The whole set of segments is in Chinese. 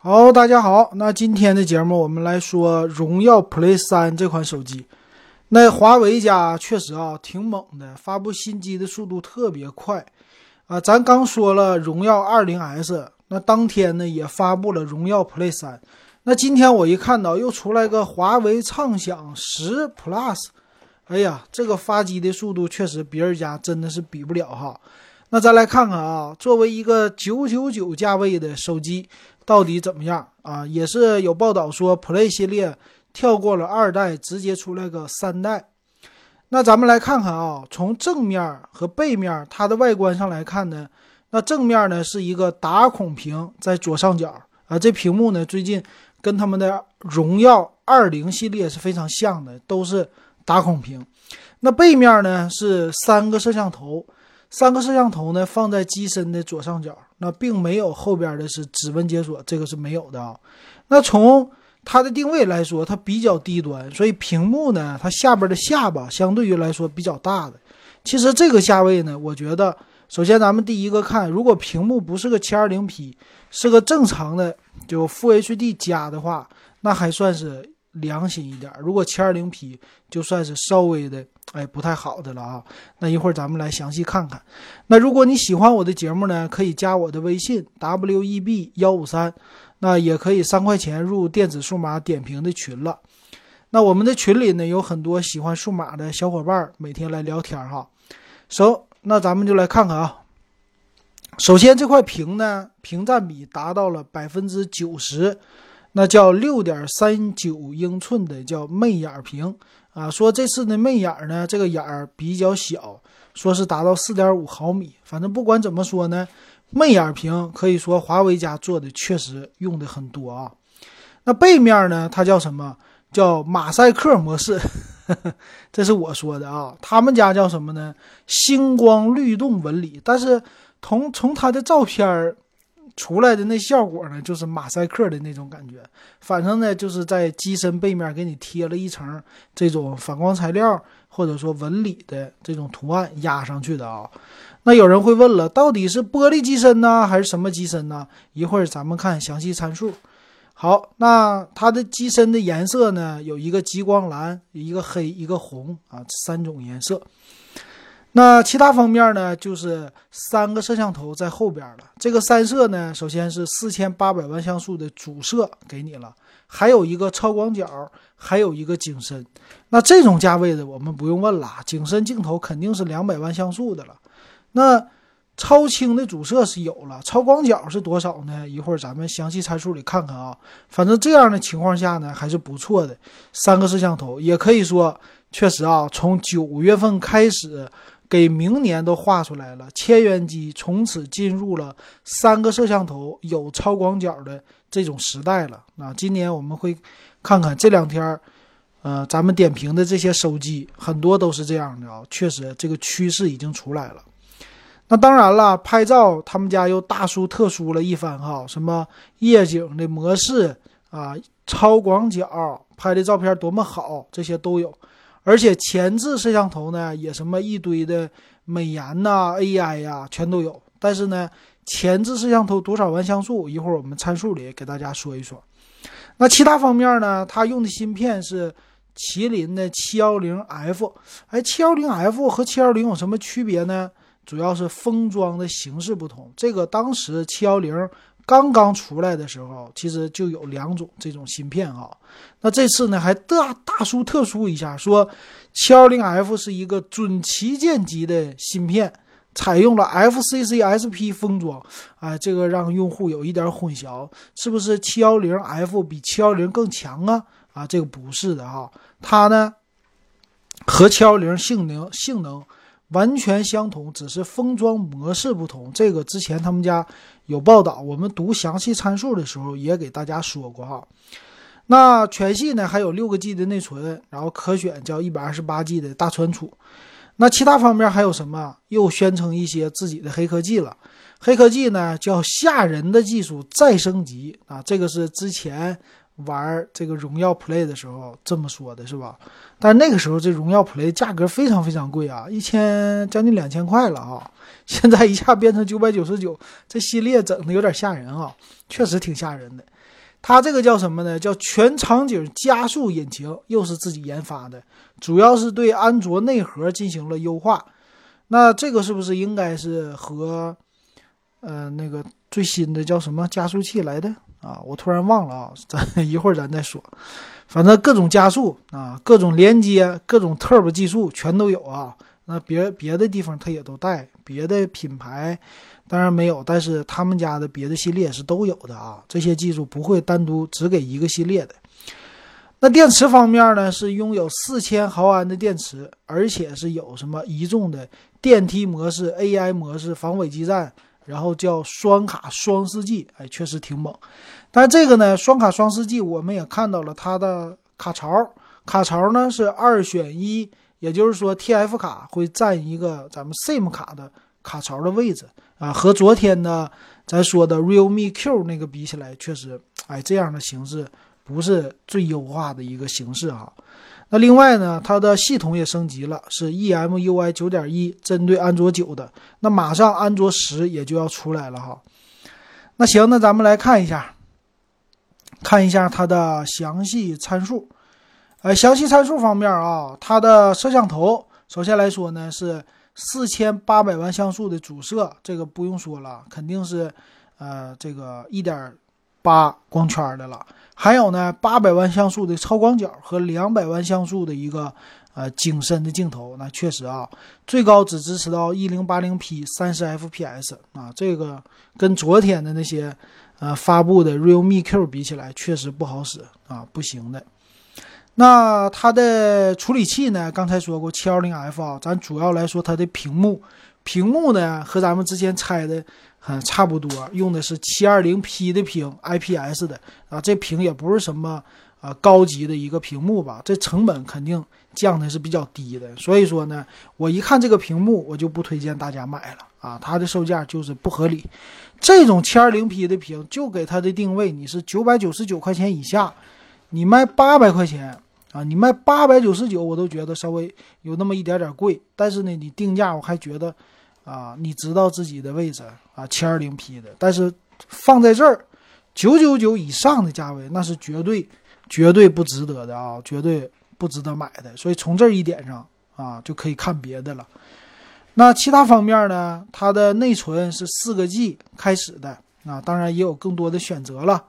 好，大家好，那今天的节目我们来说荣耀 Play 三这款手机。那华为家确实啊挺猛的，发布新机的速度特别快啊。咱刚说了荣耀 20S，那当天呢也发布了荣耀 Play 三。那今天我一看到又出来个华为畅享十 Plus，哎呀，这个发机的速度确实别人家真的是比不了哈。那咱来看看啊，作为一个九九九价位的手机。到底怎么样啊？也是有报道说，Play 系列跳过了二代，直接出来个三代。那咱们来看看啊，从正面和背面它的外观上来看呢，那正面呢是一个打孔屏在左上角啊，这屏幕呢最近跟他们的荣耀二零系列是非常像的，都是打孔屏。那背面呢是三个摄像头。三个摄像头呢放在机身的左上角，那并没有后边的是指纹解锁，这个是没有的啊。那从它的定位来说，它比较低端，所以屏幕呢，它下边的下巴相对于来说比较大的。其实这个价位呢，我觉得，首先咱们第一个看，如果屏幕不是个 720P，是个正常的就 Full HD 加的话，那还算是良心一点。如果 720P，就算是稍微的。哎，不太好的了啊！那一会儿咱们来详细看看。那如果你喜欢我的节目呢，可以加我的微信 w e b 幺五三，那也可以三块钱入电子数码点评的群了。那我们的群里呢，有很多喜欢数码的小伙伴，每天来聊天哈。首，那咱们就来看看啊。首先这块屏呢，屏占比达到了百分之九十，那叫六点三九英寸的叫魅眼屏。啊，说这次的魅眼呢，这个眼儿比较小，说是达到四点五毫米。反正不管怎么说呢，魅眼屏可以说华为家做的确实用的很多啊。那背面呢，它叫什么？叫马赛克模式，这是我说的啊。他们家叫什么呢？星光律动纹理。但是从从它的照片儿。出来的那效果呢，就是马赛克的那种感觉。反正呢，就是在机身背面给你贴了一层这种反光材料，或者说纹理的这种图案压上去的啊。那有人会问了，到底是玻璃机身呢，还是什么机身呢？一会儿咱们看详细参数。好，那它的机身的颜色呢，有一个极光蓝，一个黑，一个红啊，三种颜色。那其他方面呢，就是三个摄像头在后边了。这个三摄呢，首先是四千八百万像素的主摄给你了，还有一个超广角，还有一个景深。那这种价位的我们不用问了，景深镜头肯定是两百万像素的了。那超清的主摄是有了，超广角是多少呢？一会儿咱们详细参数里看看啊。反正这样的情况下呢，还是不错的。三个摄像头也可以说，确实啊，从九月份开始。给明年都画出来了，千元机从此进入了三个摄像头、有超广角的这种时代了。那今年我们会看看这两天，呃，咱们点评的这些手机很多都是这样的啊，确实这个趋势已经出来了。那当然了，拍照他们家又大书特书了一番哈，什么夜景的模式啊，超广角拍的照片多么好，这些都有。而且前置摄像头呢，也什么一堆的美颜呐、AI 呀，全都有。但是呢，前置摄像头多少万像素？一会儿我们参数里给大家说一说。那其他方面呢？它用的芯片是麒麟的七幺零 F。哎，七幺零 F 和七幺零有什么区别呢？主要是封装的形式不同。这个当时七幺零。刚刚出来的时候，其实就有两种这种芯片啊。那这次呢，还大大书特书一下，说七幺零 F 是一个准旗舰级的芯片，采用了 FCC SP 封装。哎，这个让用户有一点混淆，是不是七幺零 F 比七幺零更强啊？啊，这个不是的哈，它呢和七幺零性能性能。完全相同，只是封装模式不同。这个之前他们家有报道，我们读详细参数的时候也给大家说过哈。那全系呢还有六个 G 的内存，然后可选叫一百二十八 G 的大存储。那其他方面还有什么？又宣称一些自己的黑科技了。黑科技呢叫吓人的技术再升级啊，这个是之前。玩这个荣耀 Play 的时候这么说的是吧？但那个时候这荣耀 Play 价格非常非常贵啊，一千将近两千块了啊！现在一下变成九百九十九，这系列整的有点吓人啊，确实挺吓人的。它这个叫什么呢？叫全场景加速引擎，又是自己研发的，主要是对安卓内核进行了优化。那这个是不是应该是和，呃，那个最新的叫什么加速器来的啊？我突然忘了啊，咱一会儿咱再说。反正各种加速啊，各种连接，各种 Turbo 技术全都有啊。那别别的地方它也都带，别的品牌当然没有，但是他们家的别的系列是都有的啊。这些技术不会单独只给一个系列的。那电池方面呢，是拥有四千毫安的电池，而且是有什么一众的电梯模式、AI 模式、防伪基站，然后叫双卡双四 G，哎，确实挺猛。但这个呢，双卡双四 G 我们也看到了它的卡槽，卡槽呢是二选一。也就是说，TF 卡会占一个咱们 SIM 卡的卡槽的位置啊，和昨天呢咱说的 Realme Q 那个比起来，确实，哎，这样的形式不是最优化的一个形式哈。那另外呢，它的系统也升级了，是 EMUI 九点一，针对安卓九的。那马上安卓十也就要出来了哈。那行，那咱们来看一下，看一下它的详细参数。呃，详细参数方面啊，它的摄像头首先来说呢是四千八百万像素的主摄，这个不用说了，肯定是呃这个一点八光圈的了。还有呢，八百万像素的超广角和两百万像素的一个呃景深的镜头，那确实啊，最高只支持到一零八零 P 三十 FPS 啊，这个跟昨天的那些呃发布的 Realme Q 比起来，确实不好使啊，不行的。那它的处理器呢？刚才说过七幺零 F 啊，咱主要来说它的屏幕，屏幕呢和咱们之前猜的嗯差不多，用的是七二零 P 的屏，IPS 的啊，这屏也不是什么啊高级的一个屏幕吧，这成本肯定降的是比较低的，所以说呢，我一看这个屏幕，我就不推荐大家买了啊，它的售价就是不合理，这种七二零 P 的屏就给它的定位，你是九百九十九块钱以下，你卖八百块钱。啊，你卖八百九十九，我都觉得稍微有那么一点点贵。但是呢，你定价我还觉得，啊，你知道自己的位置啊，七二零 P 的。但是放在这儿，九九九以上的价位，那是绝对绝对不值得的啊，绝对不值得买的。所以从这一点上啊，就可以看别的了。那其他方面呢？它的内存是四个 G 开始的啊，当然也有更多的选择了。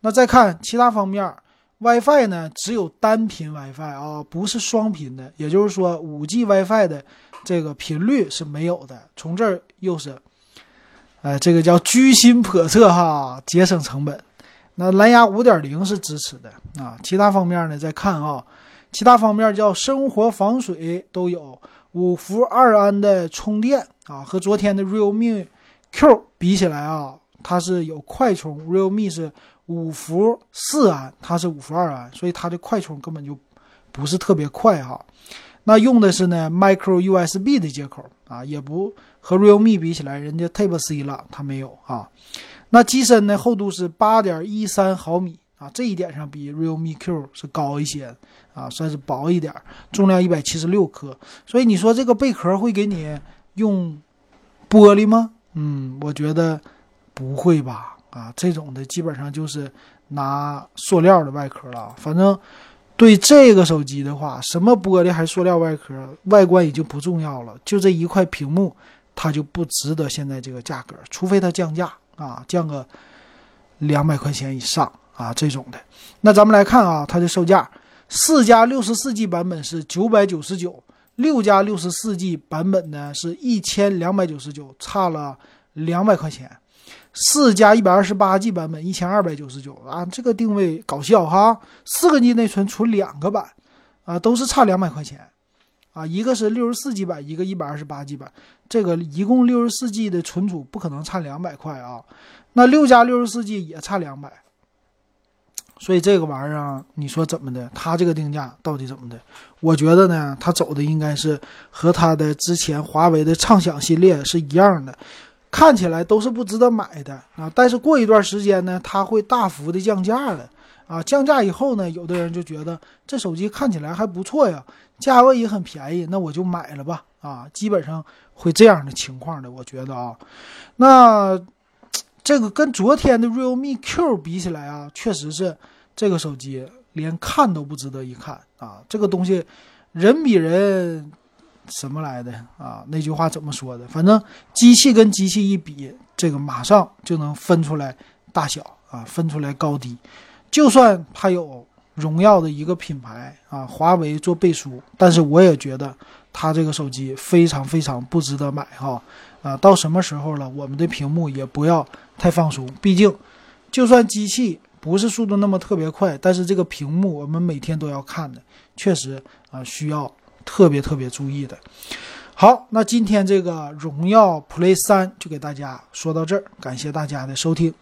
那再看其他方面。WiFi 呢，只有单频 WiFi 啊，不是双频的，也就是说，五 G WiFi 的这个频率是没有的。从这儿又是，呃，这个叫居心叵测哈，节省成本。那蓝牙五点零是支持的啊，其他方面呢，再看啊，其他方面叫生活防水都有，五伏二安的充电啊，和昨天的 Realme Q 比起来啊，它是有快充，Realme 是。五伏四安，它是五伏二安，所以它的快充根本就不是特别快哈。那用的是呢 Micro USB 的接口啊，也不和 Realme 比起来，人家 Type C 了，它没有啊。那机身呢厚度是八点一三毫米啊，这一点上比 Realme Q 是高一些啊，算是薄一点，重量一百七十六克。所以你说这个贝壳会给你用玻璃吗？嗯，我觉得不会吧。啊，这种的基本上就是拿塑料的外壳了。反正对这个手机的话，什么玻璃还是塑料外壳，外观已经不重要了。就这一块屏幕，它就不值得现在这个价格，除非它降价啊，降个两百块钱以上啊这种的。那咱们来看啊，它的售价，四加六十四 G 版本是九百九十九，六加六十四 G 版本呢是一千两百九十九，差了两百块钱。四加一百二十八 G 版本一千二百九十九啊，这个定位搞笑哈！四个 G 内存出两个版，啊，都是差两百块钱，啊，一个是六十四 G 版，一个一百二十八 G 版，这个一共六十四 G 的存储不可能差两百块啊。那六加六十四 G 也差两百，所以这个玩意儿你说怎么的？它这个定价到底怎么的？我觉得呢，它走的应该是和它的之前华为的畅享系列是一样的。看起来都是不值得买的啊，但是过一段时间呢，它会大幅的降价的啊。降价以后呢，有的人就觉得这手机看起来还不错呀，价位也很便宜，那我就买了吧啊。基本上会这样的情况的，我觉得啊。那这个跟昨天的 Realme Q 比起来啊，确实是这个手机连看都不值得一看啊！这个东西人比人什么来的啊？那句话怎么说的？反正机器跟机器一比，这个马上就能分出来大小啊，分出来高低。就算它有荣耀的一个品牌啊，华为做背书，但是我也觉得它这个手机非常非常不值得买哈。啊，到什么时候了，我们的屏幕也不要太放松。毕竟，就算机器不是速度那么特别快，但是这个屏幕我们每天都要看的，确实啊需要特别特别注意的。好，那今天这个荣耀 Play 三就给大家说到这儿，感谢大家的收听。